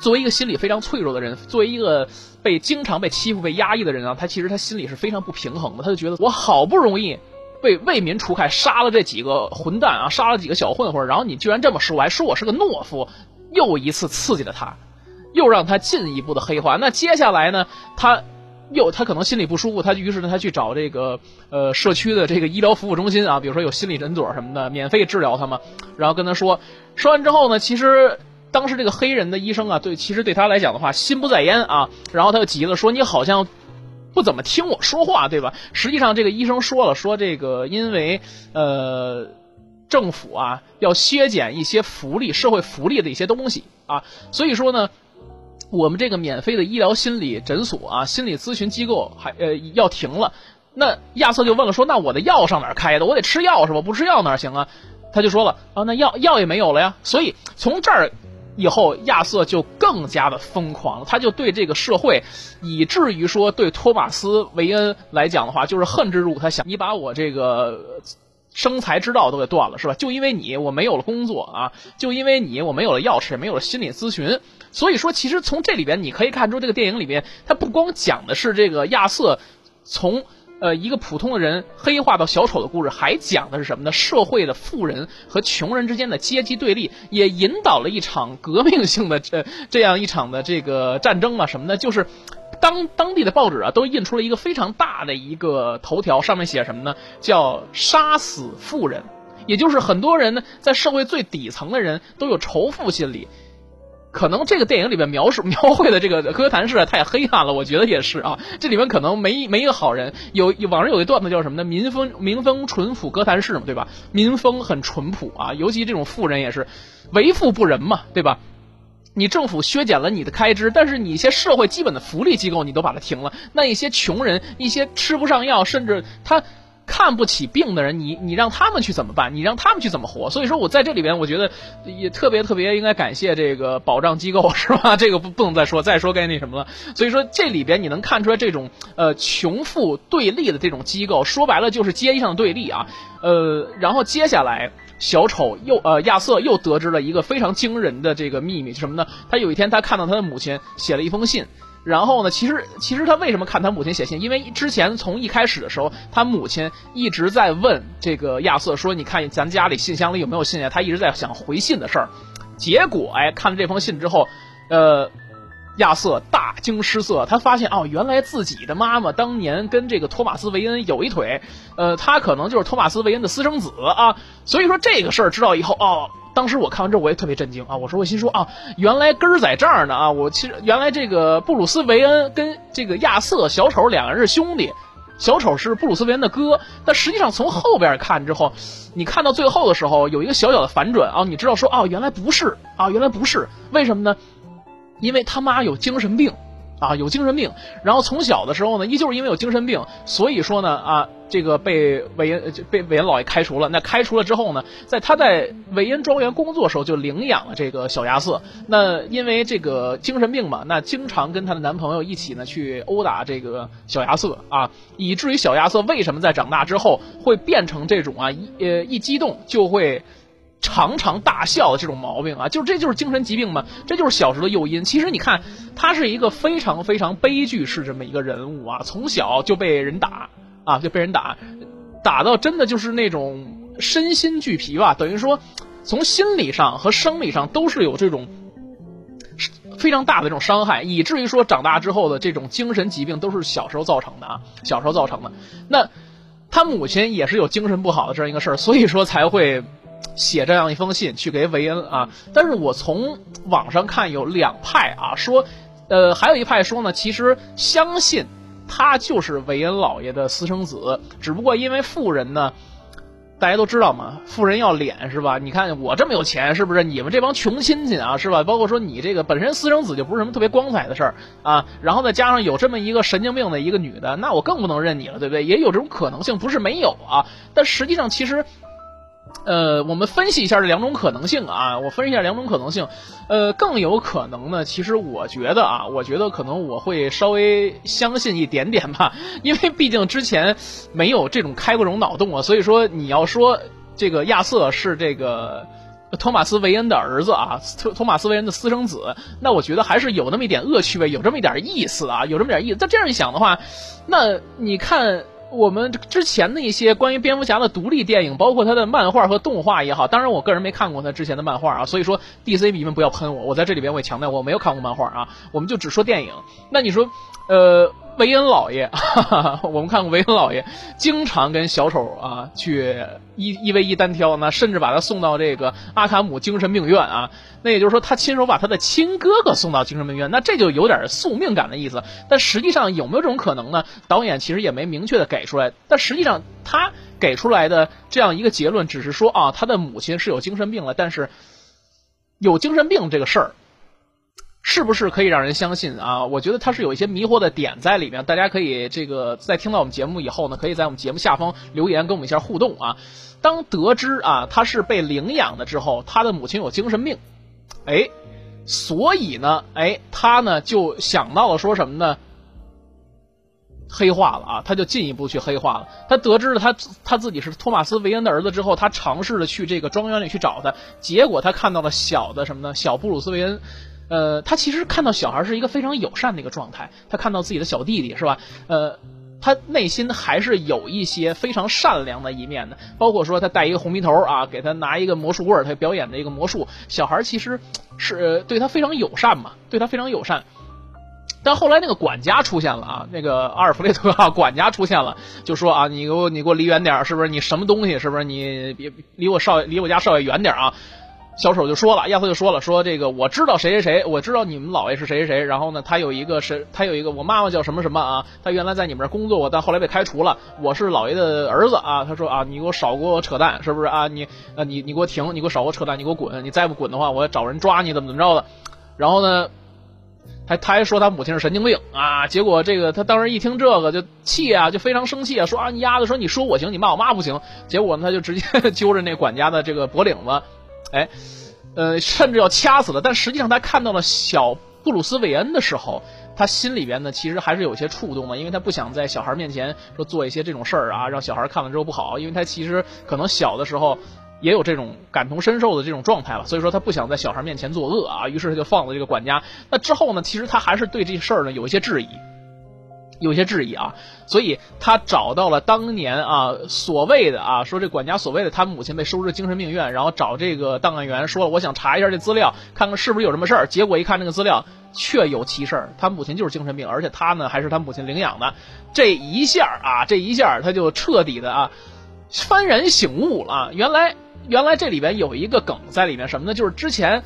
作为一个心理非常脆弱的人，作为一个被经常被欺负、被压抑的人啊，他其实他心里是非常不平衡的，他就觉得我好不容易。为为民除害，杀了这几个混蛋啊，杀了几个小混混，然后你居然这么说，还说我是个懦夫，又一次刺激了他。又让他进一步的黑化。那接下来呢，他又他可能心里不舒服，他于是呢他去找这个呃社区的这个医疗服务中心啊，比如说有心理诊所什么的，免费治疗他嘛。然后跟他说，说完之后呢，其实当时这个黑人的医生啊，对，其实对他来讲的话，心不在焉啊。然后他就急了，说你好像不怎么听我说话，对吧？实际上这个医生说了，说这个因为呃政府啊要削减一些福利、社会福利的一些东西啊，所以说呢。我们这个免费的医疗心理诊所啊，心理咨询机构还呃要停了。那亚瑟就问了，说那我的药上哪开的？我得吃药是吧？不吃药哪行啊？他就说了，啊，那药药也没有了呀。所以从这儿以后，亚瑟就更加的疯狂，他就对这个社会，以至于说对托马斯维恩来讲的话，就是恨之入骨。他想，你把我这个。生财之道都给断了，是吧？就因为你，我没有了工作啊！就因为你，我没有了药吃，没有了心理咨询。所以说，其实从这里边你可以看出，这个电影里面，它不光讲的是这个亚瑟从呃一个普通的人黑化到小丑的故事，还讲的是什么呢？社会的富人和穷人之间的阶级对立，也引导了一场革命性的这这样一场的这个战争嘛？什么呢？就是。当当地的报纸啊，都印出了一个非常大的一个头条，上面写什么呢？叫“杀死富人”，也就是很多人呢，在社会最底层的人都有仇富心理。可能这个电影里面描述 [LAUGHS] 描绘的这个哥谭市太黑暗了，我觉得也是啊。这里面可能没没一个好人。有网上有一段子叫什么呢？民风民风淳朴哥谭市嘛，对吧？民风很淳朴啊，尤其这种富人也是为富不仁嘛，对吧？你政府削减了你的开支，但是你一些社会基本的福利机构你都把它停了。那一些穷人，一些吃不上药，甚至他看不起病的人，你你让他们去怎么办？你让他们去怎么活？所以说我在这里边，我觉得也特别特别应该感谢这个保障机构，[LAUGHS] 是吧？这个不不能再说，再说该那什么了。所以说这里边你能看出来这种呃穷富对立的这种机构，说白了就是阶级上的对立啊。呃，然后接下来。小丑又呃亚瑟又得知了一个非常惊人的这个秘密是，什么呢？他有一天他看到他的母亲写了一封信，然后呢，其实其实他为什么看他母亲写信？因为之前从一开始的时候，他母亲一直在问这个亚瑟说：“你看咱家里信箱里有没有信啊？”他一直在想回信的事儿。结果哎，看了这封信之后，呃。亚瑟大惊失色，他发现哦，原来自己的妈妈当年跟这个托马斯·韦恩有一腿，呃，他可能就是托马斯·韦恩的私生子啊。所以说这个事儿知道以后，哦，当时我看完之后我也特别震惊啊。我说我心说啊，原来根儿在这儿呢啊。我其实原来这个布鲁斯·韦恩跟这个亚瑟小丑两个人是兄弟，小丑是布鲁斯·韦恩的哥。但实际上从后边看之后，你看到最后的时候有一个小小的反转啊，你知道说哦，原来不是啊，原来不是，为什么呢？因为他妈有精神病，啊，有精神病，然后从小的时候呢，依旧是因为有精神病，所以说呢，啊，这个被韦恩被韦恩老爷开除了。那开除了之后呢，在他在韦恩庄园工作时候就领养了这个小亚瑟。那因为这个精神病嘛，那经常跟她的男朋友一起呢去殴打这个小亚瑟啊，以至于小亚瑟为什么在长大之后会变成这种啊，一呃一激动就会。常常大笑的这种毛病啊，就是这就是精神疾病嘛，这就是小时候的诱因。其实你看，他是一个非常非常悲剧式这么一个人物啊，从小就被人打啊，就被人打，打到真的就是那种身心俱疲吧。等于说，从心理上和生理上都是有这种非常大的这种伤害，以至于说长大之后的这种精神疾病都是小时候造成的啊，小时候造成的。那他母亲也是有精神不好的这样一个事儿，所以说才会。写这样一封信去给韦恩啊，但是我从网上看有两派啊，说，呃，还有一派说呢，其实相信他就是韦恩老爷的私生子，只不过因为富人呢，大家都知道嘛，富人要脸是吧？你看我这么有钱，是不是？你们这帮穷亲戚啊，是吧？包括说你这个本身私生子就不是什么特别光彩的事儿啊，然后再加上有这么一个神经病的一个女的，那我更不能认你了，对不对？也有这种可能性，不是没有啊，但实际上其实。呃，我们分析一下这两种可能性啊，我分析一下两种可能性，呃，更有可能呢，其实我觉得啊，我觉得可能我会稍微相信一点点吧，[LAUGHS] 因为毕竟之前没有这种开过这种脑洞啊，所以说你要说这个亚瑟是这个托马斯·韦恩的儿子啊，托托马斯·韦恩的私生子，那我觉得还是有那么一点恶趣味，有这么一点意思啊，有这么点意思。那这样一想的话，那你看。我们之前的一些关于蝙蝠侠的独立电影，包括他的漫画和动画也好，当然我个人没看过他之前的漫画啊，所以说 DC 迷们不要喷我，我在这里边我也强调我没有看过漫画啊，我们就只说电影。那你说，呃。维恩老爷，哈 [LAUGHS] 哈我们看过维恩老爷，经常跟小丑啊去一一 v 一单挑，那甚至把他送到这个阿卡姆精神病院啊。那也就是说，他亲手把他的亲哥哥送到精神病院，那这就有点宿命感的意思。但实际上有没有这种可能呢？导演其实也没明确的给出来。但实际上他给出来的这样一个结论，只是说啊，他的母亲是有精神病了，但是有精神病这个事儿。是不是可以让人相信啊？我觉得它是有一些迷惑的点在里面，大家可以这个在听到我们节目以后呢，可以在我们节目下方留言跟我们一下互动啊。当得知啊他是被领养的之后，他的母亲有精神病，哎，所以呢，哎，他呢就想到了说什么呢？黑化了啊，他就进一步去黑化了。他得知了他他自己是托马斯·韦恩的儿子之后，他尝试着去这个庄园里去找他，结果他看到了小的什么呢？小布鲁斯·韦恩。呃，他其实看到小孩是一个非常友善的一个状态，他看到自己的小弟弟是吧？呃，他内心还是有一些非常善良的一面的，包括说他戴一个红鼻头啊，给他拿一个魔术棍他表演的一个魔术，小孩其实是对他非常友善嘛，对他非常友善。但后来那个管家出现了啊，那个阿尔弗雷德啊，管家出现了，就说啊，你给我你给我离远点是不是？你什么东西是不是？你别离我少爷离我家少爷远点啊！小丑就说了，亚瑟就说了，说这个我知道谁谁谁，我知道你们老爷是谁谁谁。然后呢，他有一个谁，他有一个我妈妈叫什么什么啊？他原来在你们这工作过，但后来被开除了。我是老爷的儿子啊。他说啊，你给我少给我扯淡，是不是啊？你啊，你你给我停，你给我少给我扯淡，你给我滚，你再不滚的话，我要找人抓你，怎么怎么着的。然后呢，他他还说他母亲是神经病啊。结果这个他当时一听这个就气啊，就非常生气啊，说啊你丫的说你说我行，你骂我妈不行。结果呢，他就直接 [LAUGHS] 揪着那管家的这个脖领子。哎，呃，甚至要掐死了。但实际上，他看到了小布鲁斯韦恩的时候，他心里边呢，其实还是有些触动的，因为他不想在小孩面前说做一些这种事儿啊，让小孩看了之后不好。因为他其实可能小的时候也有这种感同身受的这种状态了，所以说他不想在小孩面前作恶啊。于是他就放了这个管家。那之后呢，其实他还是对这事儿呢有一些质疑。有些质疑啊，所以他找到了当年啊所谓的啊说这管家所谓的他母亲被收治精神病院，然后找这个档案员说了，我想查一下这资料，看看是不是有什么事儿。结果一看这个资料，确有其事儿，他母亲就是精神病，而且他呢还是他母亲领养的。这一下啊，这一下他就彻底的啊幡然醒悟了。原来原来这里边有一个梗在里面，什么呢？就是之前。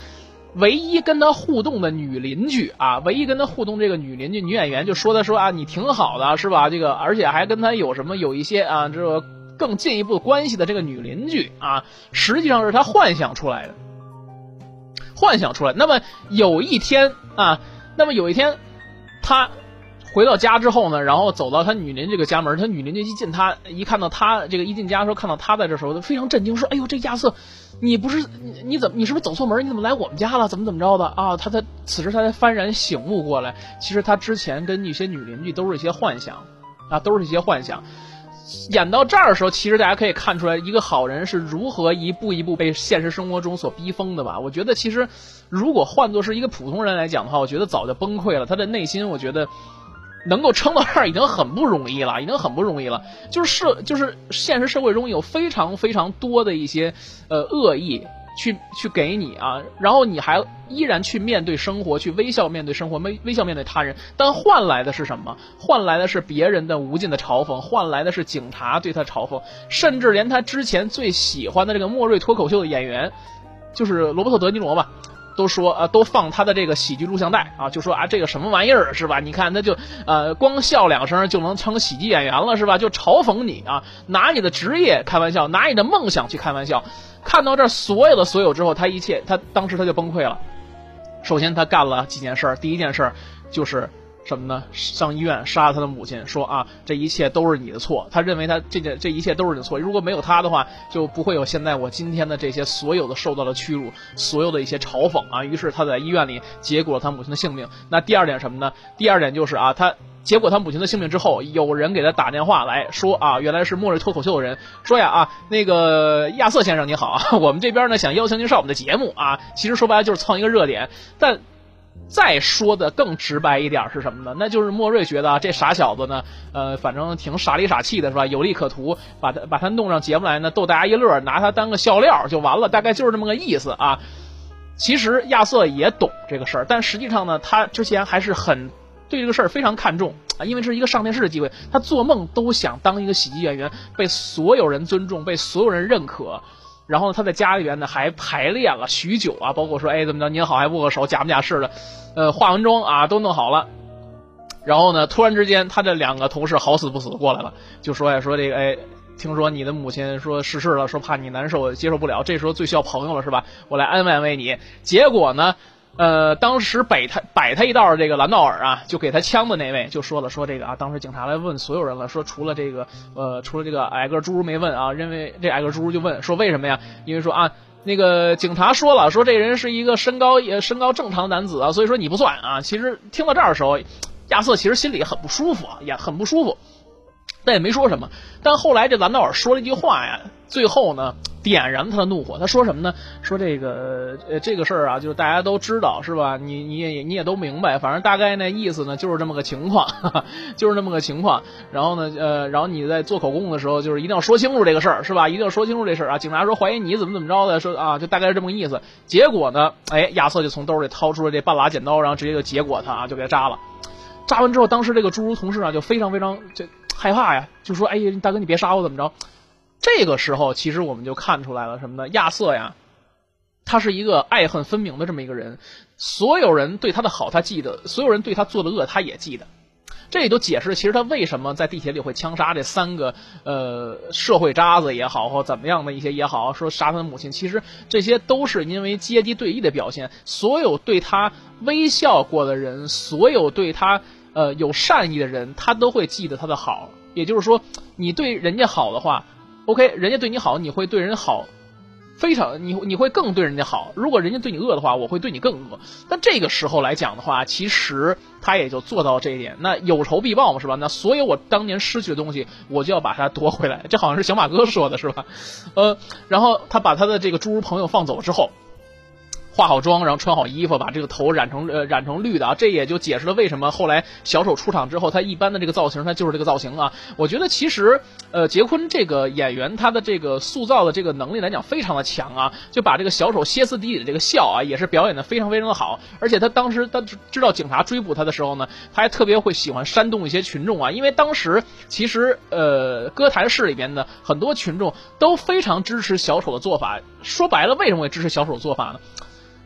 唯一跟他互动的女邻居啊，唯一跟他互动这个女邻居女演员就说他说啊，你挺好的是吧？这个而且还跟他有什么有一些啊，这个更进一步关系的这个女邻居啊，实际上是他幻想出来的，幻想出来。那么有一天啊，那么有一天他。回到家之后呢，然后走到他女邻这个家门，他女邻居一进他一看到他这个一进家的时候看到他在这时候，他非常震惊，说：“哎呦，这亚瑟，你不是你你怎么你是不是走错门？你怎么来我们家了？怎么怎么着的？啊？”他才此时他才幡然醒悟过来，其实他之前跟一些女邻居都是一些幻想。啊，都是一些幻想。演到这儿的时候，其实大家可以看出来一个好人是如何一步一步被现实生活中所逼疯的吧？我觉得其实如果换作是一个普通人来讲的话，我觉得早就崩溃了。他的内心，我觉得。能够撑到这儿已经很不容易了，已经很不容易了。就是社，就是现实社会中有非常非常多的一些呃恶意去去给你啊，然后你还依然去面对生活，去微笑面对生活，微微笑面对他人，但换来的是什么？换来的是别人的无尽的嘲讽，换来的是警察对他嘲讽，甚至连他之前最喜欢的这个莫瑞脱口秀的演员，就是罗伯特·德尼罗吧。都说啊，都放他的这个喜剧录像带啊，就说啊，这个什么玩意儿是吧？你看他就呃，光笑两声就能成喜剧演员了是吧？就嘲讽你啊，拿你的职业开玩笑，拿你的梦想去开玩笑。看到这所有的所有之后，他一切他当时他就崩溃了。首先他干了几件事儿，第一件事儿就是。什么呢？上医院杀了他的母亲，说啊，这一切都是你的错。他认为他这件这一切都是你的错。如果没有他的话，就不会有现在我今天的这些所有的受到的屈辱，所有的一些嘲讽啊。于是他在医院里结果了他母亲的性命。那第二点什么呢？第二点就是啊，他结果他母亲的性命之后，有人给他打电话来说啊，原来是末日脱口秀的人说呀啊，那个亚瑟先生你好啊，我们这边呢想邀请您上我们的节目啊。其实说白了就是蹭一个热点，但。再说的更直白一点是什么呢？那就是莫瑞觉得啊，这傻小子呢，呃，反正挺傻里傻气的，是吧？有利可图，把他把他弄上节目来呢，逗大家一乐，拿他当个笑料就完了，大概就是这么个意思啊。其实亚瑟也懂这个事儿，但实际上呢，他之前还是很对这个事儿非常看重啊，因为这是一个上电视的机会，他做梦都想当一个喜剧演员，被所有人尊重，被所有人认可。然后他在家里边呢还排练了许久啊，包括说哎怎么着您好还握个手假模假式的，呃化完妆啊都弄好了，然后呢突然之间他的两个同事好死不死过来了，就说呀说这个哎听说你的母亲说逝世了，说怕你难受接受不了，这时候最需要朋友了是吧？我来安慰安慰你。结果呢？呃，当时摆他摆他一道这个兰道尔啊，就给他枪的那位就说了，说这个啊，当时警察来问所有人了，说除了这个呃，除了这个矮个侏儒没问啊，认为这矮个侏儒就问说为什么呀？因为说啊，那个警察说了，说这人是一个身高也身高正常男子啊，所以说你不算啊。其实听到这儿的时候，亚瑟其实心里很不舒服，也很不舒服。但也没说什么，但后来这兰道尔说了一句话呀，最后呢点燃了他的怒火。他说什么呢？说这个呃这个事儿啊，就是大家都知道是吧？你你也你也都明白，反正大概那意思呢就是这么个情况，[LAUGHS] 就是这么个情况。然后呢呃，然后你在做口供的时候，就是一定要说清楚这个事儿是吧？一定要说清楚这事儿啊。警察说怀疑你怎么怎么着的，说啊就大概是这么个意思。结果呢，哎亚瑟就从兜里掏出了这半拉剪刀，然后直接就结果他啊，就给他扎了。扎完之后，当时这个侏儒同事啊就非常非常这。害怕呀，就说：“哎呀，大哥，你别杀我，怎么着？”这个时候，其实我们就看出来了什么呢？亚瑟呀，他是一个爱恨分明的这么一个人。所有人对他的好，他记得；所有人对他做的恶，他也记得。这也就解释，其实他为什么在地铁里会枪杀这三个呃社会渣子也好，或怎么样的一些也好，说杀他的母亲，其实这些都是因为阶级对立的表现。所有对他微笑过的人，所有对他。呃，有善意的人，他都会记得他的好。也就是说，你对人家好的话，OK，人家对你好，你会对人好，非常你你会更对人家好。如果人家对你恶的话，我会对你更恶。但这个时候来讲的话，其实他也就做到这一点。那有仇必报嘛，是吧？那所有我当年失去的东西，我就要把它夺回来。这好像是小马哥说的，是吧？呃，然后他把他的这个侏儒朋友放走之后。化好妆，然后穿好衣服，把这个头染成呃染成绿的啊，这也就解释了为什么后来小丑出场之后，他一般的这个造型，他就是这个造型啊。我觉得其实呃杰昆这个演员他的这个塑造的这个能力来讲非常的强啊，就把这个小丑歇斯底里的这个笑啊，也是表演的非常非常的好。而且他当时他知道警察追捕他的时候呢，他还特别会喜欢煽动一些群众啊，因为当时其实呃歌坛市里边的很多群众都非常支持小丑的做法。说白了，为什么会支持小丑的做法呢？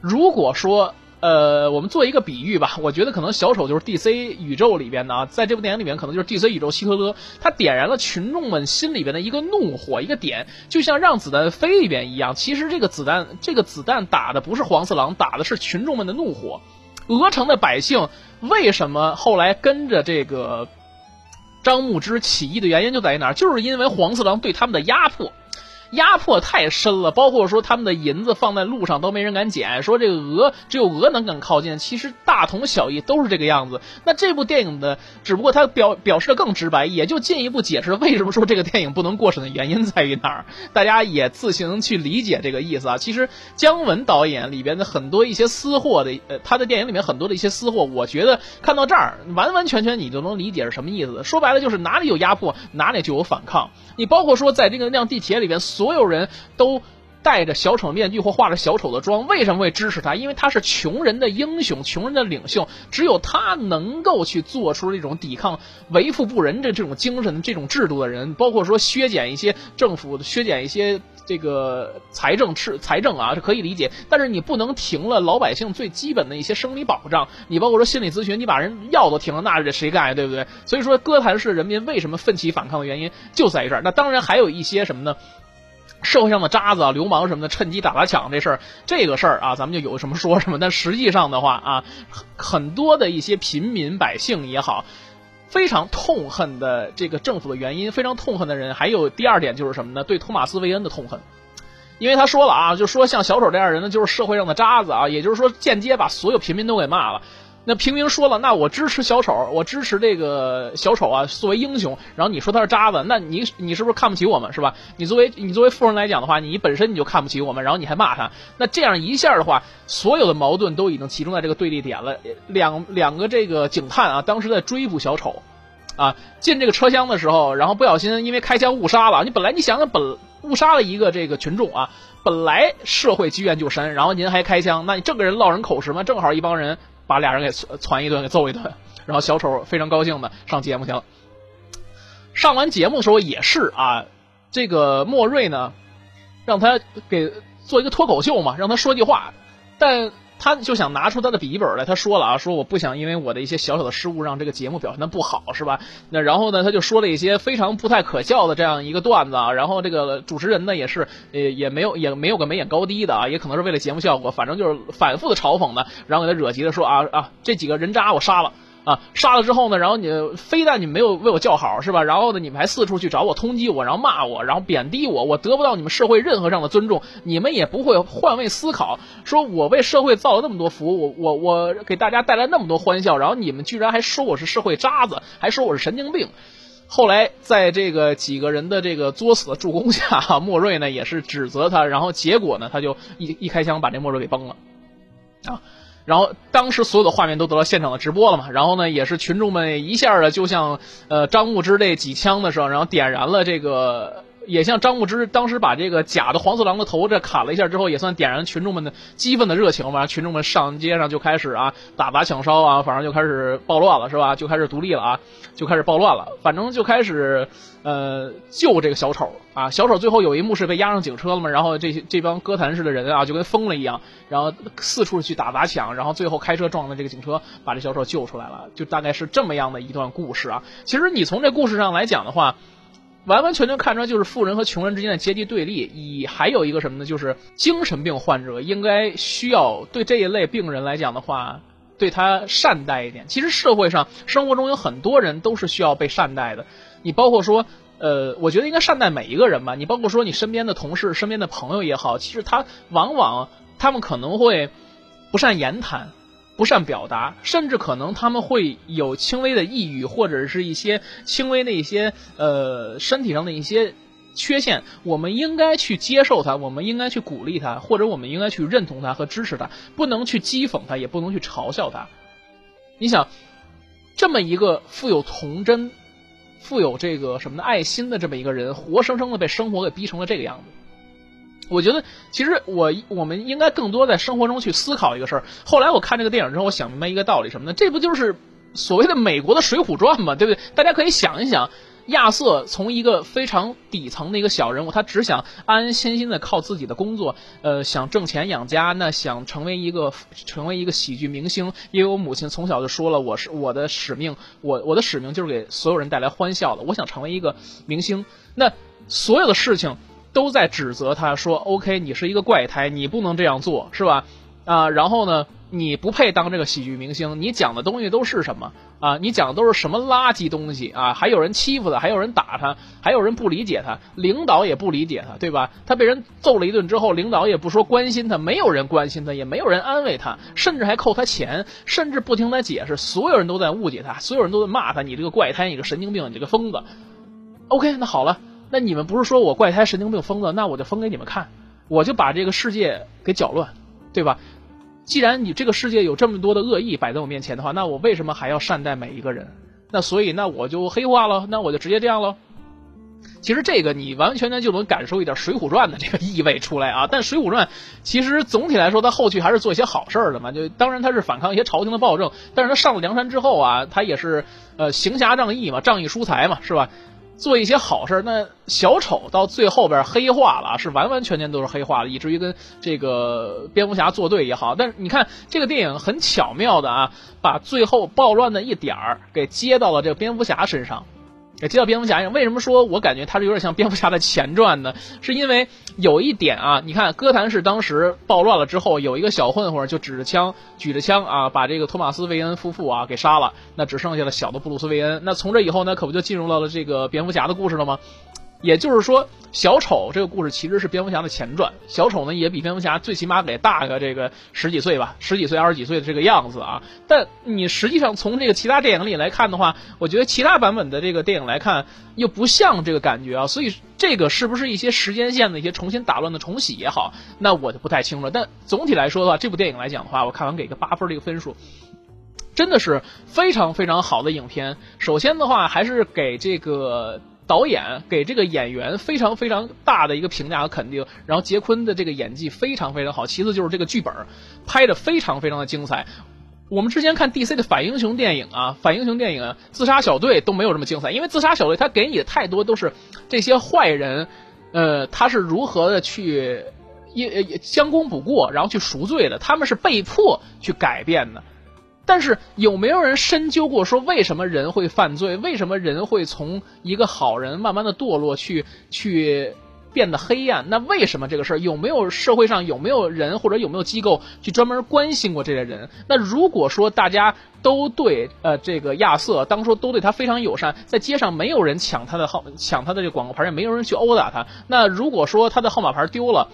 如果说，呃，我们做一个比喻吧，我觉得可能小丑就是 DC 宇宙里边的啊，在这部电影里面可能就是 DC 宇宙希特勒，他点燃了群众们心里边的一个怒火，一个点，就像让子弹飞里边一样。其实这个子弹，这个子弹打的不是黄四郎，打的是群众们的怒火。鹅城的百姓为什么后来跟着这个张牧之起义的原因就在于哪儿？就是因为黄四郎对他们的压迫。压迫太深了，包括说他们的银子放在路上都没人敢捡，说这个鹅只有鹅能敢靠近，其实大同小异，都是这个样子。那这部电影的，只不过它表表示的更直白，也就进一步解释为什么说这个电影不能过审的原因在于哪儿，大家也自行去理解这个意思啊。其实姜文导演里边的很多一些私货的，呃，他的电影里面很多的一些私货，我觉得看到这儿完完全全你就能理解是什么意思。说白了就是哪里有压迫，哪里就有反抗。你包括说在这个辆地铁里边。所有人都戴着小丑面具或化着小丑的妆，为什么会支持他？因为他是穷人的英雄，穷人的领袖，只有他能够去做出这种抵抗为富不仁的这种精神、这种制度的人。包括说削减一些政府、削减一些这个财政、吃财政啊，是可以理解。但是你不能停了老百姓最基本的一些生理保障。你包括说心理咨询，你把人药都停了，那这谁干呀？对不对？所以说，哥谭市人民为什么奋起反抗的原因就在于这儿。那当然还有一些什么呢？社会上的渣子啊、流氓什么的，趁机打砸抢这事儿，这个事儿啊，咱们就有什么说什么。但实际上的话啊，很多的一些平民百姓也好，非常痛恨的这个政府的原因，非常痛恨的人，还有第二点就是什么呢？对托马斯·韦恩的痛恨，因为他说了啊，就说像小丑这样人呢，就是社会上的渣子啊，也就是说间接把所有平民都给骂了。那平民说了，那我支持小丑，我支持这个小丑啊，作为英雄。然后你说他是渣子，那你你是不是看不起我们是吧？你作为你作为富人来讲的话，你本身你就看不起我们，然后你还骂他，那这样一下的话，所有的矛盾都已经集中在这个对立点了。两两个这个警探啊，当时在追捕小丑，啊，进这个车厢的时候，然后不小心因为开枪误杀了。你本来你想想，本误杀了一个这个群众啊，本来社会积怨就深，然后您还开枪，那你这个人落人口实吗？正好一帮人。把俩人给攒一顿，给揍一顿，然后小丑非常高兴的上节目去了。上完节目的时候也是啊，这个莫瑞呢，让他给做一个脱口秀嘛，让他说句话，但。他就想拿出他的笔记本来，他说了啊，说我不想因为我的一些小小的失误让这个节目表现的不好，是吧？那然后呢，他就说了一些非常不太可笑的这样一个段子啊。然后这个主持人呢，也是呃也没有也没有个眉眼高低的啊，也可能是为了节目效果，反正就是反复的嘲讽呢，然后给他惹急了，说啊啊，这几个人渣我杀了。啊，杀了之后呢，然后你非但你没有为我叫好是吧？然后呢，你们还四处去找我通缉我，然后骂我，然后贬低我，我得不到你们社会任何上的尊重，你们也不会换位思考，说我为社会造了那么多福，我我我给大家带来那么多欢笑，然后你们居然还说我是社会渣子，还说我是神经病。后来在这个几个人的这个作死的助攻下，[LAUGHS] 莫瑞呢也是指责他，然后结果呢他就一一开枪把这莫瑞给崩了，啊。然后当时所有的画面都得到现场的直播了嘛，然后呢，也是群众们一下的就像呃张牧之那几枪的时候，然后点燃了这个。也像张牧之当时把这个假的黄四郎的头这砍了一下之后，也算点燃群众们的激愤的热情嘛。群众们上街上就开始啊打砸抢烧啊，反正就开始暴乱了，是吧？就开始独立了啊，就开始暴乱了。反正就开始呃救这个小丑啊。小丑最后有一幕是被押上警车了嘛，然后这些这帮歌坛式的人啊就跟疯了一样，然后四处去打砸抢，然后最后开车撞了这个警车，把这小丑救出来了。就大概是这么样的一段故事啊。其实你从这故事上来讲的话。完完全全看出来就是富人和穷人之间的阶级对立，以还有一个什么呢？就是精神病患者应该需要对这一类病人来讲的话，对他善待一点。其实社会上生活中有很多人都是需要被善待的，你包括说，呃，我觉得应该善待每一个人吧。你包括说你身边的同事、身边的朋友也好，其实他往往他们可能会不善言谈。不善表达，甚至可能他们会有轻微的抑郁，或者是一些轻微的一些呃身体上的一些缺陷。我们应该去接受他，我们应该去鼓励他，或者我们应该去认同他和支持他，不能去讥讽他，也不能去嘲笑他。你想，这么一个富有童真、富有这个什么的爱心的这么一个人，活生生的被生活给逼成了这个样子。我觉得，其实我我们应该更多在生活中去思考一个事儿。后来我看这个电影之后，我想明白一个道理，什么呢？这不就是所谓的美国的《水浒传》吗？对不对？大家可以想一想，亚瑟从一个非常底层的一个小人物，他只想安安心心的靠自己的工作，呃，想挣钱养家，那想成为一个成为一个喜剧明星。因为我母亲从小就说了，我是我的使命，我我的使命就是给所有人带来欢笑的。我想成为一个明星，那所有的事情。都在指责他说：“OK，你是一个怪胎，你不能这样做，是吧？啊，然后呢，你不配当这个喜剧明星。你讲的东西都是什么啊？你讲的都是什么垃圾东西啊？还有人欺负他，还有人打他，还有人不理解他，领导也不理解他，对吧？他被人揍了一顿之后，领导也不说关心他，没有人关心他，也没有人安慰他，甚至还扣他钱，甚至不听他解释。所有人都在误解他，所有人都在骂他，你这个怪胎，你个神经病，你这个疯子。OK，那好了。”那你们不是说我怪胎、神经病、疯子？那我就疯给你们看，我就把这个世界给搅乱，对吧？既然你这个世界有这么多的恶意摆在我面前的话，那我为什么还要善待每一个人？那所以，那我就黑化了，那我就直接这样了。其实这个你完完全全就能感受一点《水浒传》的这个意味出来啊。[LAUGHS] 但《水浒传》其实总体来说，它后续还是做一些好事儿的嘛。就当然它是反抗一些朝廷的暴政，但是它上了梁山之后啊，它也是呃行侠仗义嘛，仗义疏财嘛，是吧？做一些好事，那小丑到最后边黑化了，是完完全全都是黑化了，以至于跟这个蝙蝠侠作对也好。但是你看这个电影很巧妙的啊，把最后暴乱的一点儿给接到了这个蝙蝠侠身上。也接到蝙蝠侠，为什么说我感觉他是有点像蝙蝠侠的前传呢？是因为有一点啊，你看哥谭市当时暴乱了之后，有一个小混混就指着枪，举着枪啊，把这个托马斯·韦恩夫妇啊给杀了，那只剩下了小的布鲁斯·韦恩。那从这以后，呢可不就进入到了这个蝙蝠侠的故事了吗？也就是说。小丑这个故事其实是蝙蝠侠的前传，小丑呢也比蝙蝠侠最起码得大个这个十几岁吧，十几岁二十几岁的这个样子啊。但你实际上从这个其他电影里来看的话，我觉得其他版本的这个电影来看又不像这个感觉啊。所以这个是不是一些时间线的一些重新打乱的重洗也好，那我就不太清楚。但总体来说的话，这部电影来讲的话，我看完给个八分的一个分数，真的是非常非常好的影片。首先的话，还是给这个。导演给这个演员非常非常大的一个评价和肯定，然后杰昆的这个演技非常非常好。其次就是这个剧本拍的非常非常的精彩。我们之前看 DC 的反英雄电影啊，反英雄电影啊自杀小队都没有这么精彩，因为自杀小队他给你的太多都是这些坏人，呃，他是如何的去一将功补过，然后去赎罪的，他们是被迫去改变的。但是有没有人深究过，说为什么人会犯罪？为什么人会从一个好人慢慢的堕落，去去变得黑暗？那为什么这个事儿有没有社会上有没有人或者有没有机构去专门关心过这些人？那如果说大家都对呃这个亚瑟当初都对他非常友善，在街上没有人抢他的号抢他的这广告牌，也没有人去殴打他。那如果说他的号码牌丢了，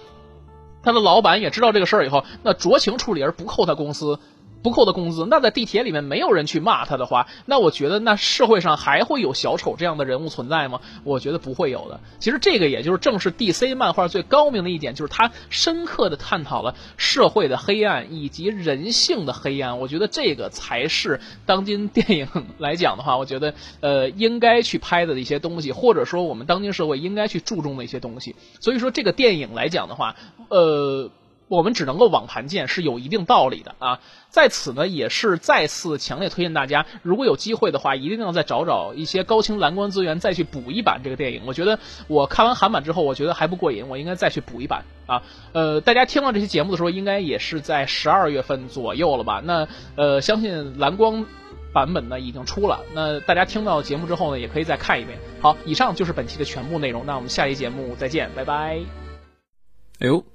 他的老板也知道这个事儿以后，那酌情处理而不扣他公司。不扣的工资，那在地铁里面没有人去骂他的话，那我觉得那社会上还会有小丑这样的人物存在吗？我觉得不会有的。其实这个也就是正是 DC 漫画最高明的一点，就是它深刻的探讨了社会的黑暗以及人性的黑暗。我觉得这个才是当今电影来讲的话，我觉得呃应该去拍的一些东西，或者说我们当今社会应该去注重的一些东西。所以说这个电影来讲的话，呃。我们只能够网盘见，是有一定道理的啊。在此呢，也是再次强烈推荐大家，如果有机会的话，一定要再找找一些高清蓝光资源，再去补一版这个电影。我觉得我看完韩版之后，我觉得还不过瘾，我应该再去补一版啊。呃，大家听到这期节目的时候，应该也是在十二月份左右了吧？那呃，相信蓝光版本呢已经出了。那大家听到节目之后呢，也可以再看一遍。好，以上就是本期的全部内容。那我们下期节目再见，拜拜。哎呦。